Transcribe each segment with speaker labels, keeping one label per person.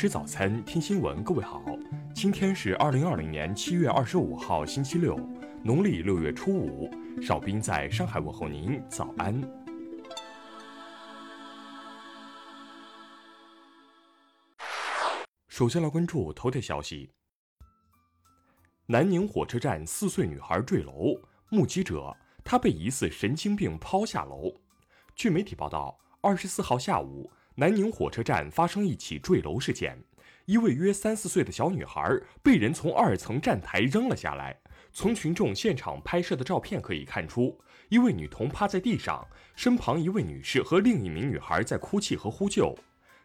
Speaker 1: 吃早餐，听新闻。各位好，今天是二零二零年七月二十五号，星期六，农历六月初五。少斌在上海问候您，早安。首先来关注头条消息：南宁火车站四岁女孩坠楼，目击者她被疑似神经病抛下楼。据媒体报道，二十四号下午。南宁火车站发生一起坠楼事件，一位约三四岁的小女孩被人从二层站台扔了下来。从群众现场拍摄的照片可以看出，一位女童趴在地上，身旁一位女士和另一名女孩在哭泣和呼救。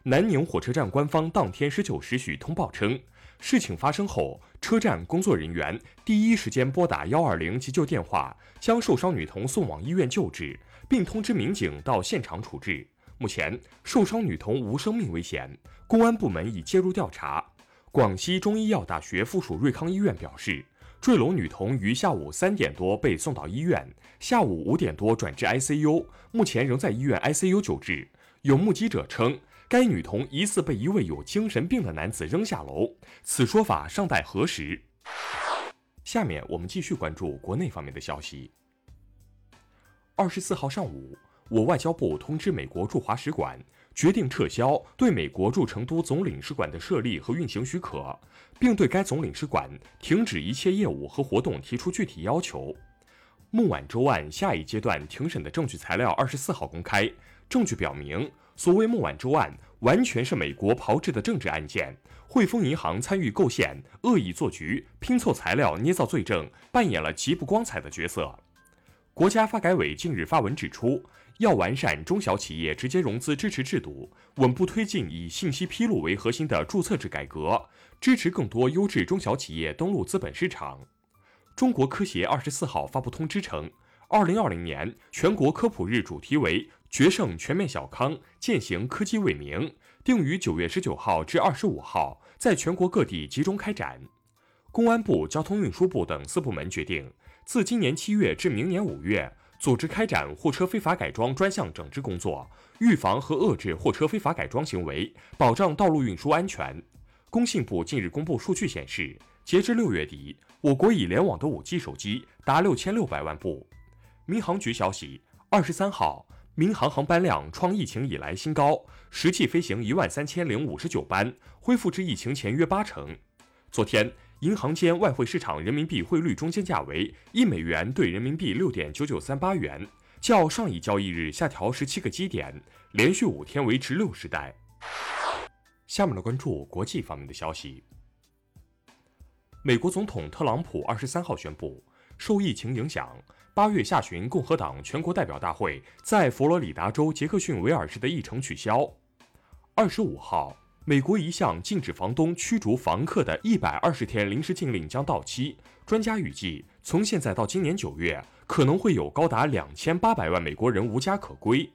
Speaker 1: 南宁火车站官方当天十九时许通报称，事情发生后，车站工作人员第一时间拨打幺二零急救电话，将受伤女童送往医院救治，并通知民警到现场处置。目前受伤女童无生命危险，公安部门已介入调查。广西中医药大学附属瑞康医院表示，坠楼女童于下午三点多被送到医院，下午五点多转至 ICU，目前仍在医院 ICU 救治。有目击者称，该女童疑似被一位有精神病的男子扔下楼，此说法尚待核实。下面我们继续关注国内方面的消息。二十四号上午。我外交部通知美国驻华使馆，决定撤销对美国驻成都总领事馆的设立和运行许可，并对该总领事馆停止一切业务和活动提出具体要求。孟晚舟案下一阶段庭审的证据材料二十四号公开，证据表明，所谓孟晚舟案完全是美国炮制的政治案件，汇丰银行参与构陷、恶意做局、拼凑材料、捏造罪证，扮演了极不光彩的角色。国家发改委近日发文指出，要完善中小企业直接融资支持制度，稳步推进以信息披露为核心的注册制改革，支持更多优质中小企业登陆资本市场。中国科协二十四号发布通知称，二零二零年全国科普日主题为“决胜全面小康，践行科技为民”，定于九月十九号至二十五号在全国各地集中开展。公安部、交通运输部等四部门决定。自今年七月至明年五月，组织开展货车非法改装专项整治工作，预防和遏制货车非法改装行为，保障道路运输安全。工信部近日公布数据显示，截至六月底，我国已联网的五 G 手机达六千六百万部。民航局消息，二十三号，民航航班量创疫情以来新高，实际飞行一万三千零五十九班，恢复至疫情前约八成。昨天。银行间外汇市场人民币汇率中间价为一美元兑人民币六点九九三八元，较上一交易日下调十七个基点，连续五天维持六十代。下面来关注国际方面的消息。美国总统特朗普二十三号宣布，受疫情影响，八月下旬共和党全国代表大会在佛罗里达州杰克逊维尔市的议程取消。二十五号。美国一项禁止房东驱逐房客的一百二十天临时禁令将到期。专家预计，从现在到今年九月，可能会有高达两千八百万美国人无家可归。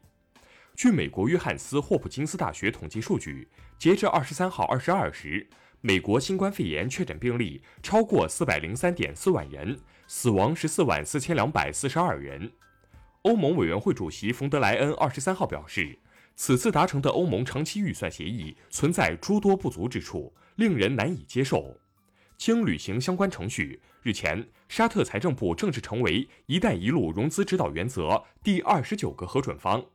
Speaker 1: 据美国约翰斯霍普金斯大学统计数据，截至二十三号二十二时，美国新冠肺炎确诊病例超过四百零三点四万人，死亡十四万四千两百四十二人。欧盟委员会主席冯德莱恩二十三号表示。此次达成的欧盟长期预算协议存在诸多不足之处，令人难以接受。经履行相关程序，日前，沙特财政部正式成为“一带一路”融资指导原则第二十九个核准方。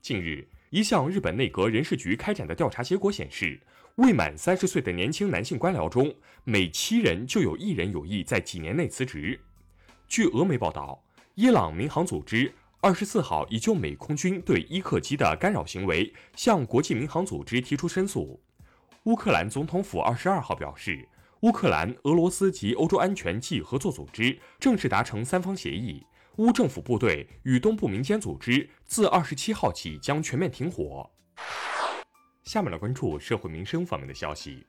Speaker 1: 近日，一项日本内阁人事局开展的调查结果显示，未满三十岁的年轻男性官僚中，每七人就有一人有意在几年内辞职。据俄媒报道，伊朗民航组织。二十四号已就美空军对伊克机的干扰行为向国际民航组织提出申诉。乌克兰总统府二十二号表示，乌克兰、俄罗斯及欧洲安全暨合作组织正式达成三方协议，乌政府部队与东部民间组织自二十七号起将全面停火。下面来关注社会民生方面的消息。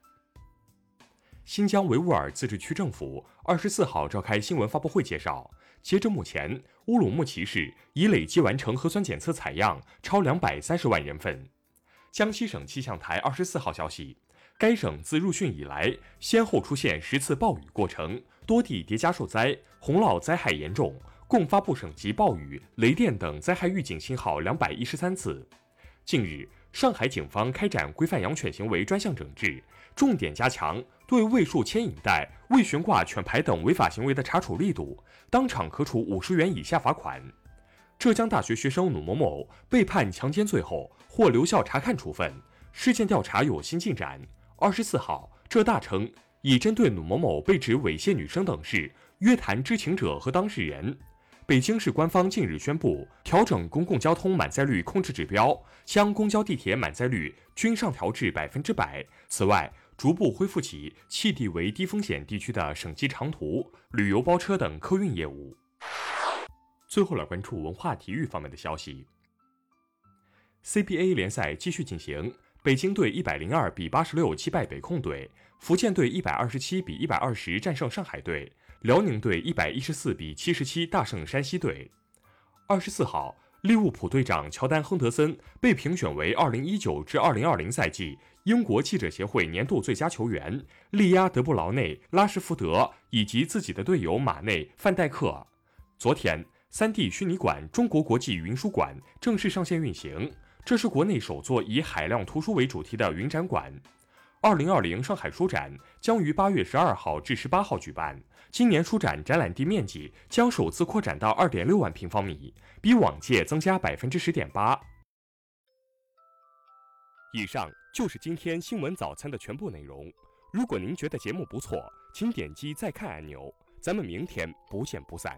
Speaker 1: 新疆维吾尔自治区政府二十四号召开新闻发布会，介绍，截至目前，乌鲁木齐市已累计完成核酸检测采样超两百三十万人份。江西省气象台二十四号消息，该省自入汛以来，先后出现十次暴雨过程，多地叠加受灾，洪涝灾害严重，共发布省级暴雨、雷电等灾害预警信号两百一十三次。近日。上海警方开展规范养犬行为专项整治，重点加强对未束牵引带、未悬挂犬牌等违法行为的查处力度，当场可处五十元以下罚款。浙江大学学生鲁某某被判强奸罪后获留校察看处分，事件调查有新进展。二十四号，浙大称已针对鲁某某被指猥亵女生等事约谈知情者和当事人。北京市官方近日宣布调整公共交通满载率控制指标，将公交、地铁满载率均上调至百分之百。此外，逐步恢复起气地为低风险地区的省级长途、旅游包车等客运业务。最后来关注文化体育方面的消息。CBA 联赛继续进行，北京队一百零二比八十六击败北控队，福建队一百二十七比一百二十战胜上海队。辽宁队一百一十四比七十七大胜山西队。二十四号，利物浦队长乔丹·亨德森被评选为二零一九至二零二零赛季英国记者协会年度最佳球员，力压德布劳内、拉什福德以及自己的队友马内、范戴克。昨天，三 D 虚拟馆中国国际云书馆正式上线运行，这是国内首座以海量图书为主题的云展馆。二零二零上海书展将于八月十二号至十八号举办。今年书展展览地面积将首次扩展到二点六万平方米，比往届增加百分之十点八。以上就是今天新闻早餐的全部内容。如果您觉得节目不错，请点击再看按钮。咱们明天不见不散。